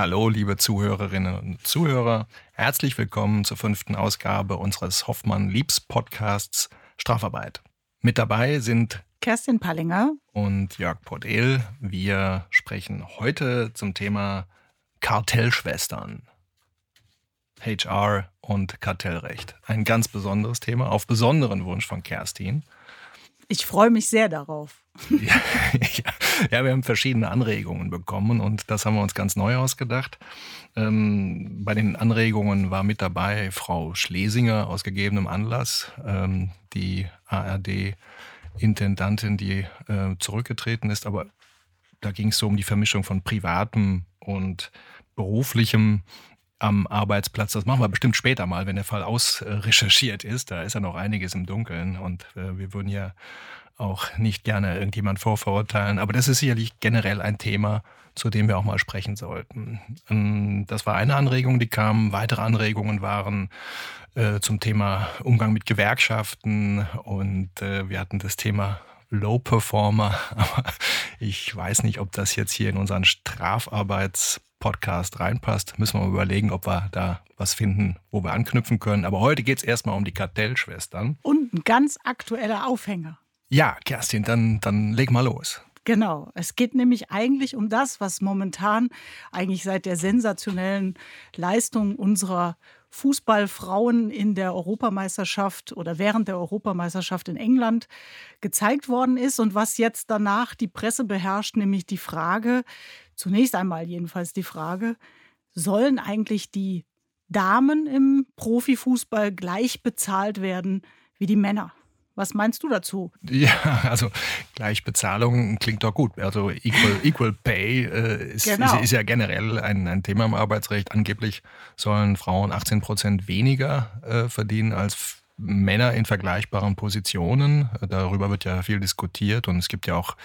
Hallo, liebe Zuhörerinnen und Zuhörer. Herzlich willkommen zur fünften Ausgabe unseres Hoffmann-Liebs-Podcasts Strafarbeit. Mit dabei sind Kerstin Pallinger und Jörg Podel. Wir sprechen heute zum Thema Kartellschwestern. HR und Kartellrecht. Ein ganz besonderes Thema, auf besonderen Wunsch von Kerstin. Ich freue mich sehr darauf. Ja, ja, wir haben verschiedene Anregungen bekommen und das haben wir uns ganz neu ausgedacht. Ähm, bei den Anregungen war mit dabei Frau Schlesinger aus gegebenem Anlass, ähm, die ARD-Intendantin, die äh, zurückgetreten ist. Aber da ging es so um die Vermischung von privatem und beruflichem am Arbeitsplatz. Das machen wir bestimmt später mal, wenn der Fall ausrecherchiert ist. Da ist ja noch einiges im Dunkeln und äh, wir würden ja auch nicht gerne irgendjemand vorverurteilen. Aber das ist sicherlich generell ein Thema, zu dem wir auch mal sprechen sollten. Ähm, das war eine Anregung, die kam. Weitere Anregungen waren äh, zum Thema Umgang mit Gewerkschaften und äh, wir hatten das Thema Low Performer. Aber ich weiß nicht, ob das jetzt hier in unseren Strafarbeitspodcast reinpasst. Müssen wir mal überlegen, ob wir da was finden, wo wir anknüpfen können. Aber heute geht es erstmal um die Kartellschwestern. Und ein ganz aktueller Aufhänger. Ja, Kerstin, dann, dann leg mal los. Genau. Es geht nämlich eigentlich um das, was momentan eigentlich seit der sensationellen Leistung unserer Fußballfrauen in der Europameisterschaft oder während der Europameisterschaft in England gezeigt worden ist und was jetzt danach die Presse beherrscht, nämlich die Frage, zunächst einmal jedenfalls die Frage, sollen eigentlich die Damen im Profifußball gleich bezahlt werden wie die Männer? Was meinst du dazu? Ja, also Gleichbezahlung klingt doch gut. Also Equal, equal Pay äh, ist, genau. ist, ist, ja generell ein, ein, Thema im Arbeitsrecht. Angeblich sollen Frauen 18 Prozent weniger äh, verdienen als Männer in vergleichbaren Positionen. Darüber wird ja viel diskutiert und es gibt ja auch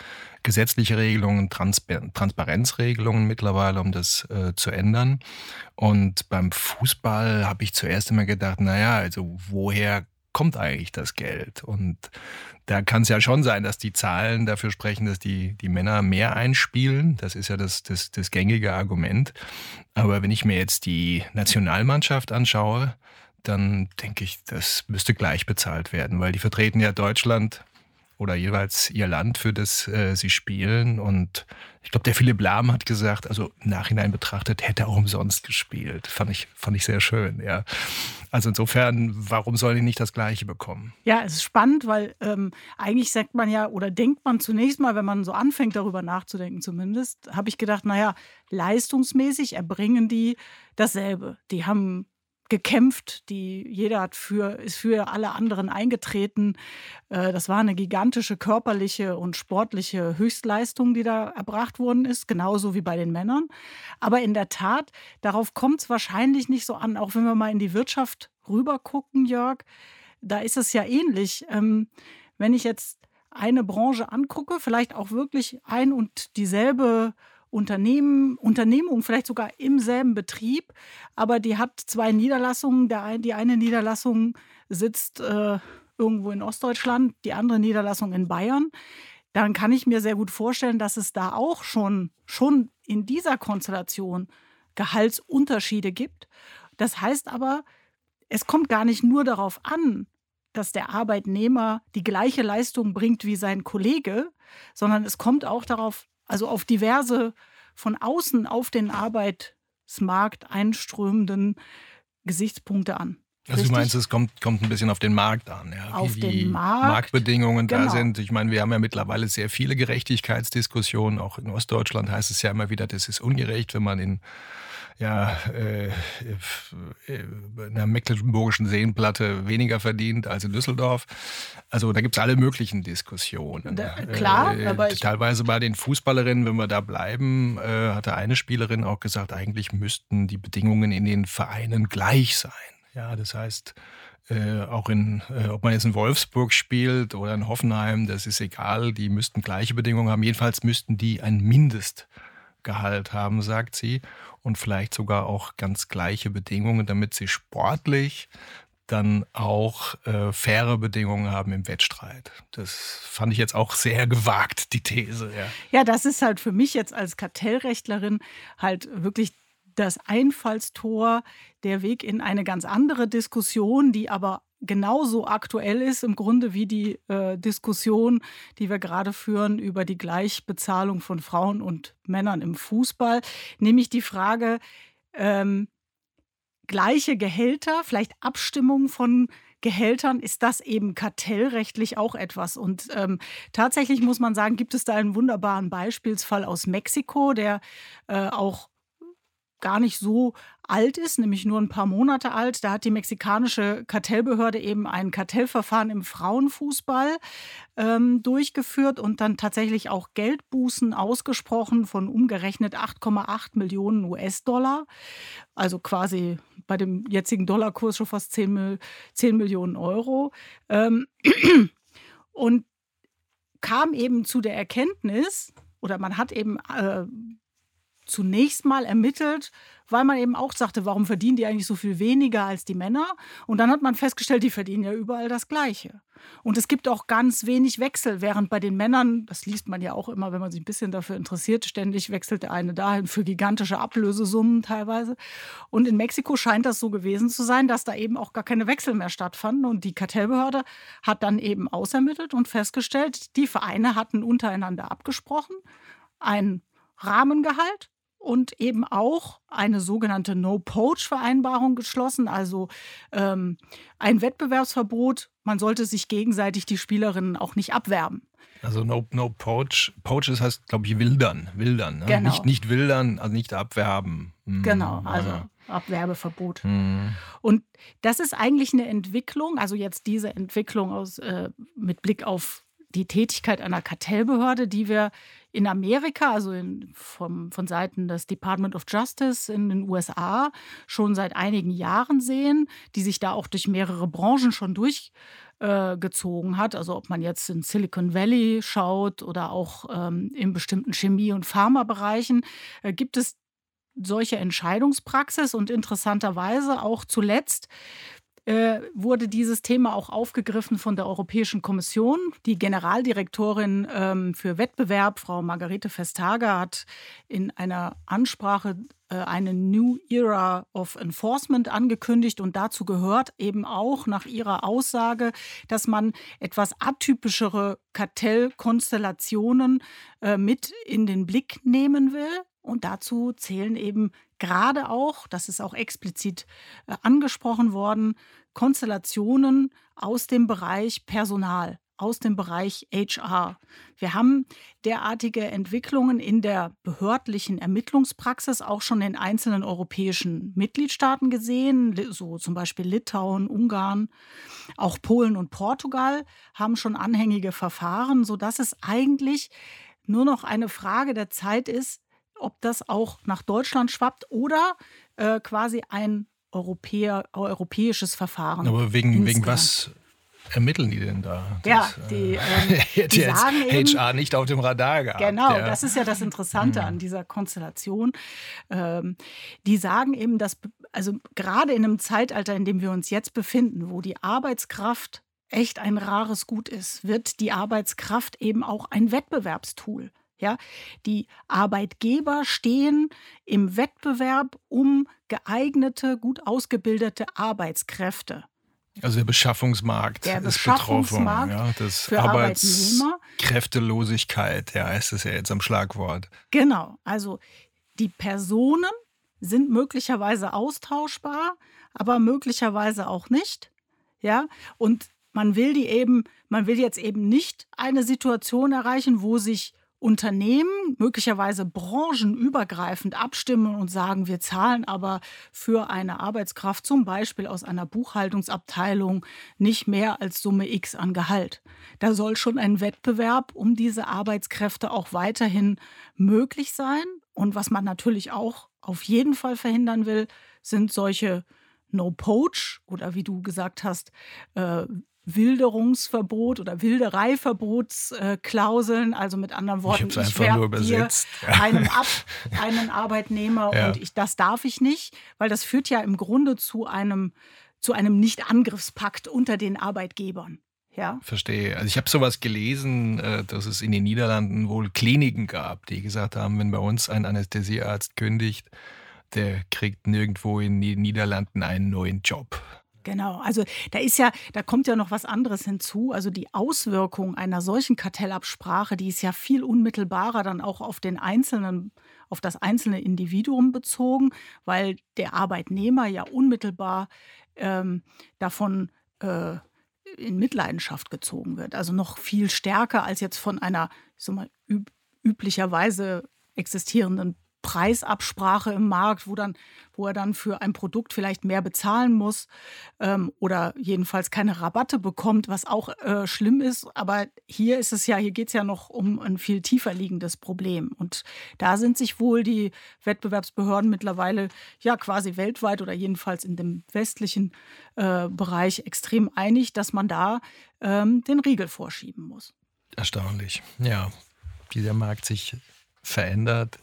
gesetzliche Regelungen, Transpar Transparenzregelungen mittlerweile, um das äh, zu ändern. Und beim Fußball habe ich zuerst immer gedacht, naja, also woher kommt eigentlich das Geld? Und da kann es ja schon sein, dass die Zahlen dafür sprechen, dass die, die Männer mehr einspielen. Das ist ja das, das, das gängige Argument. Aber wenn ich mir jetzt die Nationalmannschaft anschaue, dann denke ich, das müsste gleich bezahlt werden, weil die vertreten ja Deutschland oder jeweils ihr Land, für das äh, sie spielen. Und ich glaube, der Philipp Lahm hat gesagt, also im Nachhinein betrachtet, hätte er auch umsonst gespielt. Fand ich, fand ich sehr schön, ja. Also insofern, warum sollen die nicht das Gleiche bekommen? Ja, es ist spannend, weil ähm, eigentlich sagt man ja oder denkt man zunächst mal, wenn man so anfängt, darüber nachzudenken zumindest, habe ich gedacht, naja, leistungsmäßig erbringen die dasselbe. Die haben gekämpft, die jeder hat für, ist für alle anderen eingetreten. Äh, das war eine gigantische körperliche und sportliche Höchstleistung, die da erbracht worden ist, genauso wie bei den Männern. Aber in der Tat, darauf kommt es wahrscheinlich nicht so an, auch wenn wir mal in die Wirtschaft rüber gucken, Jörg, da ist es ja ähnlich. Ähm, wenn ich jetzt eine Branche angucke, vielleicht auch wirklich ein und dieselbe Unternehmen, Unternehmung, vielleicht sogar im selben Betrieb, aber die hat zwei Niederlassungen. Der, die eine Niederlassung sitzt äh, irgendwo in Ostdeutschland, die andere Niederlassung in Bayern. Dann kann ich mir sehr gut vorstellen, dass es da auch schon, schon in dieser Konstellation Gehaltsunterschiede gibt. Das heißt aber, es kommt gar nicht nur darauf an, dass der Arbeitnehmer die gleiche Leistung bringt wie sein Kollege, sondern es kommt auch darauf also auf diverse von außen auf den Arbeitsmarkt einströmenden Gesichtspunkte an. Also Richtig? du meinst, es kommt, kommt ein bisschen auf den Markt an, ja? auf wie die Markt, Marktbedingungen genau. da sind. Ich meine, wir haben ja mittlerweile sehr viele Gerechtigkeitsdiskussionen. Auch in Ostdeutschland heißt es ja immer wieder, das ist ungerecht, wenn man in ja, äh, in der mecklenburgischen Seenplatte weniger verdient als in Düsseldorf. Also da gibt es alle möglichen Diskussionen. Da, klar, äh, aber teilweise bei den Fußballerinnen, wenn wir da bleiben, äh, hatte eine Spielerin auch gesagt, eigentlich müssten die Bedingungen in den Vereinen gleich sein. Ja, das heißt, äh, auch in, äh, ob man jetzt in Wolfsburg spielt oder in Hoffenheim, das ist egal, die müssten gleiche Bedingungen haben. Jedenfalls müssten die ein Mindestgehalt haben, sagt sie und vielleicht sogar auch ganz gleiche Bedingungen, damit sie sportlich dann auch äh, faire Bedingungen haben im Wettstreit. Das fand ich jetzt auch sehr gewagt, die These. Ja. ja, das ist halt für mich jetzt als Kartellrechtlerin halt wirklich das Einfallstor, der Weg in eine ganz andere Diskussion, die aber genauso aktuell ist im Grunde wie die äh, Diskussion, die wir gerade führen über die Gleichbezahlung von Frauen und Männern im Fußball, nämlich die Frage, ähm, gleiche Gehälter, vielleicht Abstimmung von Gehältern, ist das eben kartellrechtlich auch etwas. Und ähm, tatsächlich muss man sagen, gibt es da einen wunderbaren Beispielsfall aus Mexiko, der äh, auch gar nicht so alt ist, nämlich nur ein paar Monate alt. Da hat die mexikanische Kartellbehörde eben ein Kartellverfahren im Frauenfußball ähm, durchgeführt und dann tatsächlich auch Geldbußen ausgesprochen von umgerechnet 8,8 Millionen US-Dollar. Also quasi bei dem jetzigen Dollarkurs schon fast 10, 10 Millionen Euro. Ähm, und kam eben zu der Erkenntnis, oder man hat eben äh, zunächst mal ermittelt, weil man eben auch sagte, warum verdienen die eigentlich so viel weniger als die Männer? Und dann hat man festgestellt, die verdienen ja überall das Gleiche. Und es gibt auch ganz wenig Wechsel, während bei den Männern, das liest man ja auch immer, wenn man sich ein bisschen dafür interessiert, ständig wechselt der eine dahin für gigantische Ablösesummen teilweise. Und in Mexiko scheint das so gewesen zu sein, dass da eben auch gar keine Wechsel mehr stattfanden. Und die Kartellbehörde hat dann eben ausermittelt und festgestellt, die Vereine hatten untereinander abgesprochen, ein Rahmengehalt und eben auch eine sogenannte No-Poach-Vereinbarung geschlossen, also ähm, ein Wettbewerbsverbot. Man sollte sich gegenseitig die Spielerinnen auch nicht abwerben. Also no, no poach. Poach ist heißt, glaube ich, wildern. Wildern. Ne? Genau. Nicht, nicht wildern, also nicht abwerben. Hm. Genau, also ja. Abwerbeverbot. Hm. Und das ist eigentlich eine Entwicklung, also jetzt diese Entwicklung aus, äh, mit Blick auf die Tätigkeit einer Kartellbehörde, die wir in Amerika, also in, vom, von Seiten des Department of Justice in den USA, schon seit einigen Jahren sehen, die sich da auch durch mehrere Branchen schon durchgezogen äh, hat. Also ob man jetzt in Silicon Valley schaut oder auch ähm, in bestimmten Chemie- und Pharmabereichen, äh, gibt es solche Entscheidungspraxis und interessanterweise auch zuletzt äh, wurde dieses Thema auch aufgegriffen von der Europäischen Kommission. Die Generaldirektorin ähm, für Wettbewerb, Frau Margarete Vestager, hat in einer Ansprache äh, eine New Era of Enforcement angekündigt und dazu gehört eben auch nach ihrer Aussage, dass man etwas atypischere Kartellkonstellationen äh, mit in den Blick nehmen will. Und dazu zählen eben gerade auch, das ist auch explizit äh, angesprochen worden, Konstellationen aus dem Bereich Personal, aus dem Bereich HR. Wir haben derartige Entwicklungen in der behördlichen Ermittlungspraxis auch schon in einzelnen europäischen Mitgliedstaaten gesehen, so zum Beispiel Litauen, Ungarn, auch Polen und Portugal haben schon anhängige Verfahren, sodass es eigentlich nur noch eine Frage der Zeit ist, ob das auch nach Deutschland schwappt oder äh, quasi ein Europäer, europäisches Verfahren. Aber wegen, wegen was ermitteln die denn da? Das, ja, die, äh, ähm, die sagen eben, HR nicht auf dem Radar gehabt. Genau, ja. das ist ja das Interessante mhm. an dieser Konstellation. Ähm, die sagen eben, dass, also gerade in einem Zeitalter, in dem wir uns jetzt befinden, wo die Arbeitskraft echt ein rares Gut ist, wird die Arbeitskraft eben auch ein Wettbewerbstool. Ja, die Arbeitgeber stehen im Wettbewerb um geeignete, gut ausgebildete Arbeitskräfte. Also der Beschaffungsmarkt der ist Beschaffungsmarkt betroffen. Ja, das für Arbeitskräftelosigkeit, ja, ist es ja jetzt am Schlagwort. Genau, also die Personen sind möglicherweise austauschbar, aber möglicherweise auch nicht. Ja, und man will die eben, man will jetzt eben nicht eine Situation erreichen, wo sich Unternehmen möglicherweise branchenübergreifend abstimmen und sagen, wir zahlen aber für eine Arbeitskraft zum Beispiel aus einer Buchhaltungsabteilung nicht mehr als Summe X an Gehalt. Da soll schon ein Wettbewerb um diese Arbeitskräfte auch weiterhin möglich sein. Und was man natürlich auch auf jeden Fall verhindern will, sind solche No-Poach oder wie du gesagt hast, äh, Wilderungsverbot oder Wildereiverbotsklauseln. Also mit anderen Worten, ich, ich nur übersetzt. einem ab, einen Arbeitnehmer ja. und ich, das darf ich nicht, weil das führt ja im Grunde zu einem, zu einem Nicht-Angriffspakt unter den Arbeitgebern. Ja. Verstehe. Also ich habe sowas gelesen, äh, dass es in den Niederlanden wohl Kliniken gab, die gesagt haben, wenn bei uns ein Anästhesiearzt kündigt, der kriegt nirgendwo in den Niederlanden einen neuen Job. Genau, also da ist ja, da kommt ja noch was anderes hinzu. Also die Auswirkung einer solchen Kartellabsprache, die ist ja viel unmittelbarer dann auch auf den einzelnen, auf das einzelne Individuum bezogen, weil der Arbeitnehmer ja unmittelbar ähm, davon äh, in Mitleidenschaft gezogen wird. Also noch viel stärker als jetzt von einer, ich sag mal, üb üblicherweise existierenden Preisabsprache im Markt, wo, dann, wo er dann für ein Produkt vielleicht mehr bezahlen muss ähm, oder jedenfalls keine Rabatte bekommt, was auch äh, schlimm ist. Aber hier ist es ja, hier geht es ja noch um ein viel tiefer liegendes Problem. Und da sind sich wohl die Wettbewerbsbehörden mittlerweile ja quasi weltweit oder jedenfalls in dem westlichen äh, Bereich extrem einig, dass man da ähm, den Riegel vorschieben muss. Erstaunlich, ja, wie der Markt sich verändert.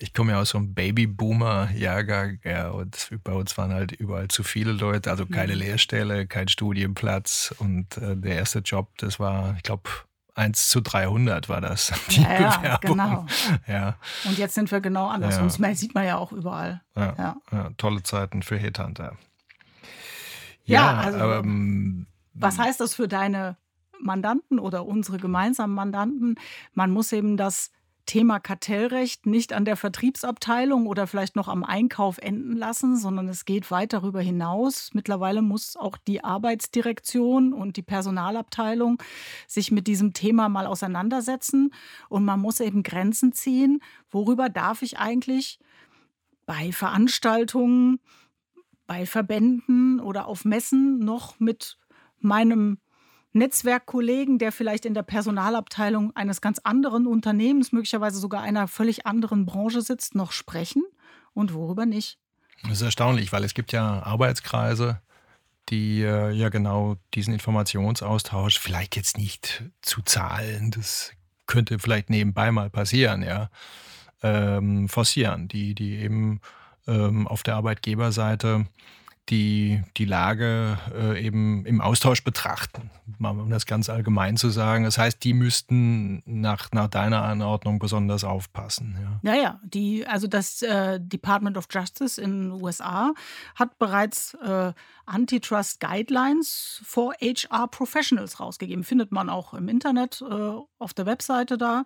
Ich komme ja aus so einem Babyboomer-Jahrgang, ja, und bei uns waren halt überall zu viele Leute, also keine mhm. Lehrstelle, kein Studienplatz. Und äh, der erste Job, das war, ich glaube, 1 zu 300 war das. Die ja, ja, genau. Ja. Und jetzt sind wir genau anders. Ja. Und das sieht man ja auch überall. Ja, ja. tolle Zeiten für Headhunter. Ja, also, ähm, was heißt das für deine Mandanten oder unsere gemeinsamen Mandanten? Man muss eben das Thema Kartellrecht nicht an der Vertriebsabteilung oder vielleicht noch am Einkauf enden lassen, sondern es geht weit darüber hinaus. Mittlerweile muss auch die Arbeitsdirektion und die Personalabteilung sich mit diesem Thema mal auseinandersetzen und man muss eben Grenzen ziehen. Worüber darf ich eigentlich bei Veranstaltungen, bei Verbänden oder auf Messen noch mit meinem Netzwerkkollegen, der vielleicht in der Personalabteilung eines ganz anderen Unternehmens, möglicherweise sogar einer völlig anderen Branche sitzt, noch sprechen? Und worüber nicht. Das ist erstaunlich, weil es gibt ja Arbeitskreise, die äh, ja genau diesen Informationsaustausch vielleicht jetzt nicht zu zahlen, das könnte vielleicht nebenbei mal passieren, ja, ähm, forcieren, die, die eben ähm, auf der Arbeitgeberseite die, die Lage äh, eben im Austausch betrachten, um das ganz allgemein zu sagen. Das heißt, die müssten nach, nach deiner Anordnung besonders aufpassen. Ja, ja, ja die, also das äh, Department of Justice in den USA hat bereits äh, Antitrust Guidelines for HR Professionals rausgegeben. Findet man auch im Internet äh, auf der Webseite da.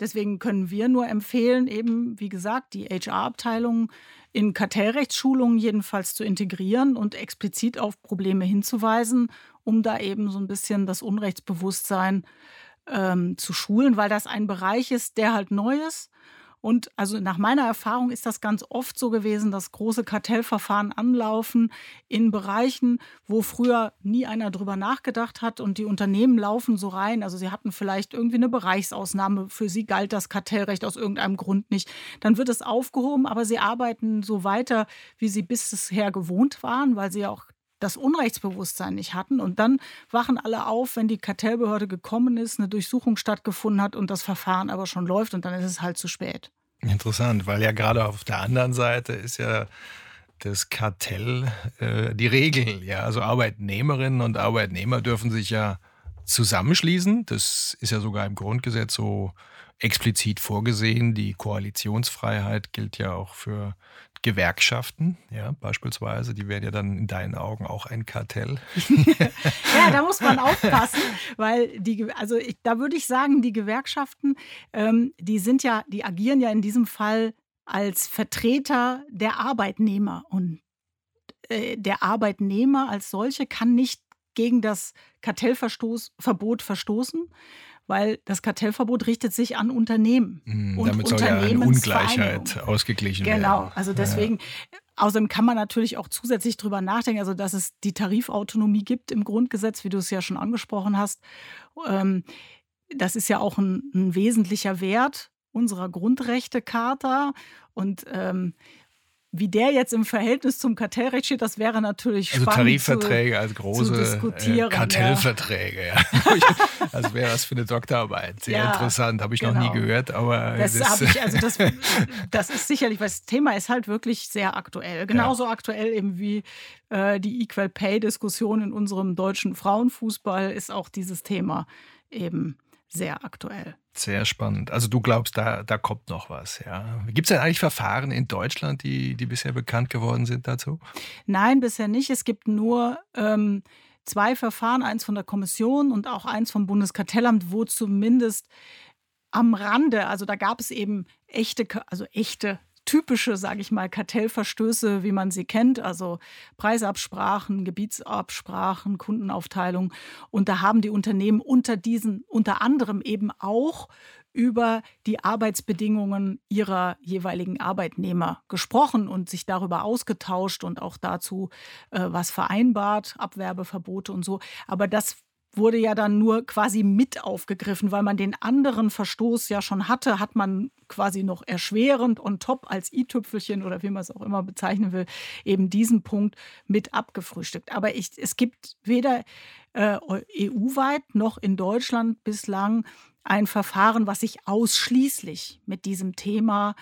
Deswegen können wir nur empfehlen, eben, wie gesagt, die HR-Abteilung in Kartellrechtsschulungen jedenfalls zu integrieren und explizit auf Probleme hinzuweisen, um da eben so ein bisschen das Unrechtsbewusstsein ähm, zu schulen, weil das ein Bereich ist, der halt neu ist und also nach meiner Erfahrung ist das ganz oft so gewesen, dass große Kartellverfahren anlaufen in Bereichen, wo früher nie einer drüber nachgedacht hat und die Unternehmen laufen so rein. Also sie hatten vielleicht irgendwie eine Bereichsausnahme, für sie galt das Kartellrecht aus irgendeinem Grund nicht. Dann wird es aufgehoben, aber sie arbeiten so weiter, wie sie bisher gewohnt waren, weil sie ja auch das Unrechtsbewusstsein nicht hatten. Und dann wachen alle auf, wenn die Kartellbehörde gekommen ist, eine Durchsuchung stattgefunden hat und das Verfahren aber schon läuft und dann ist es halt zu spät. Interessant, weil ja gerade auf der anderen Seite ist ja das Kartell äh, die Regel. Ja, also Arbeitnehmerinnen und Arbeitnehmer dürfen sich ja zusammenschließen. Das ist ja sogar im Grundgesetz so explizit vorgesehen. Die Koalitionsfreiheit gilt ja auch für Gewerkschaften, ja, beispielsweise, die wären ja dann in deinen Augen auch ein Kartell. ja, da muss man aufpassen, weil die, also ich, da würde ich sagen, die Gewerkschaften, ähm, die sind ja, die agieren ja in diesem Fall als Vertreter der Arbeitnehmer und äh, der Arbeitnehmer als solche kann nicht gegen das Kartellverbot verstoßen weil das Kartellverbot richtet sich an Unternehmen. Mhm, und damit soll ja eine Ungleichheit ausgeglichen genau, werden. Genau, also deswegen, ja. außerdem kann man natürlich auch zusätzlich darüber nachdenken, also dass es die Tarifautonomie gibt im Grundgesetz, wie du es ja schon angesprochen hast. Ähm, das ist ja auch ein, ein wesentlicher Wert unserer Grundrechtecharta. Und ähm, wie der jetzt im Verhältnis zum Kartellrecht steht, das wäre natürlich also spannend. Also Tarifverträge zu, als große äh, Kartellverträge, ja. also wäre das für eine Doktorarbeit. Sehr ja, interessant, habe ich genau. noch nie genau. gehört, aber. Das, das, ich, also das, das ist sicherlich, weil das Thema ist halt wirklich sehr aktuell. Genauso ja. aktuell eben wie äh, die Equal Pay-Diskussion in unserem deutschen Frauenfußball ist auch dieses Thema eben sehr aktuell. Sehr spannend. Also du glaubst, da, da kommt noch was, ja. Gibt es denn eigentlich Verfahren in Deutschland, die, die bisher bekannt geworden sind dazu? Nein, bisher nicht. Es gibt nur ähm, zwei Verfahren, eins von der Kommission und auch eins vom Bundeskartellamt, wo zumindest am Rande, also da gab es eben echte, also echte typische, sage ich mal, Kartellverstöße, wie man sie kennt, also Preisabsprachen, Gebietsabsprachen, Kundenaufteilung. Und da haben die Unternehmen unter diesen, unter anderem eben auch über die Arbeitsbedingungen ihrer jeweiligen Arbeitnehmer gesprochen und sich darüber ausgetauscht und auch dazu äh, was vereinbart, Abwerbeverbote und so. Aber das wurde ja dann nur quasi mit aufgegriffen, weil man den anderen Verstoß ja schon hatte, hat man quasi noch erschwerend und top als i-Tüpfelchen oder wie man es auch immer bezeichnen will, eben diesen Punkt mit abgefrühstückt. Aber ich, es gibt weder äh, EU-weit noch in Deutschland bislang ein Verfahren, was sich ausschließlich mit diesem Thema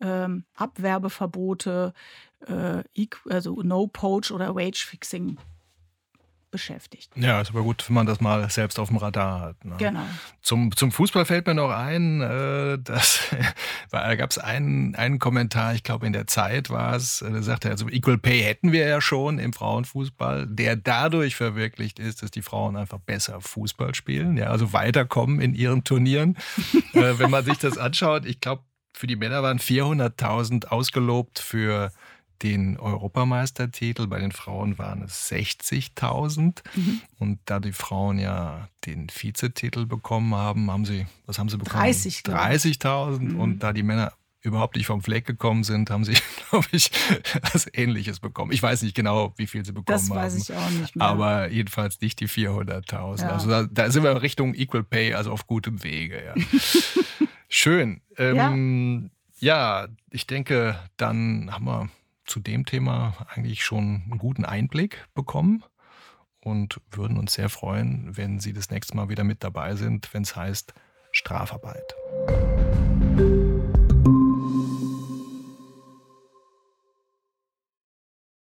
ähm, Abwerbeverbote, äh, also No-Poach oder Wage-Fixing beschäftigt. Ja, ist aber gut, wenn man das mal selbst auf dem Radar hat. Ne? Genau. Zum, zum Fußball fällt mir noch ein, äh, dass, da gab es einen, einen Kommentar, ich glaube in der Zeit war es, äh, da sagte er, also Equal Pay hätten wir ja schon im Frauenfußball, der dadurch verwirklicht ist, dass die Frauen einfach besser Fußball spielen, ja, also weiterkommen in ihren Turnieren. äh, wenn man sich das anschaut, ich glaube, für die Männer waren 400.000 ausgelobt für den Europameistertitel. Bei den Frauen waren es 60.000. Mhm. Und da die Frauen ja den Vizetitel bekommen haben, haben sie, was haben sie bekommen? 30.000. 30.000. Mhm. Und da die Männer überhaupt nicht vom Fleck gekommen sind, haben sie, glaube ich, was Ähnliches bekommen. Ich weiß nicht genau, wie viel sie bekommen haben. Das weiß ich auch nicht mehr. Aber jedenfalls nicht die 400.000. Ja. Also da, da, sind wir Richtung Equal Pay, also auf gutem Wege. Ja. Schön. Ähm, ja. ja, ich denke, dann haben wir zu dem Thema eigentlich schon einen guten Einblick bekommen und würden uns sehr freuen, wenn Sie das nächste Mal wieder mit dabei sind, wenn es heißt Strafarbeit.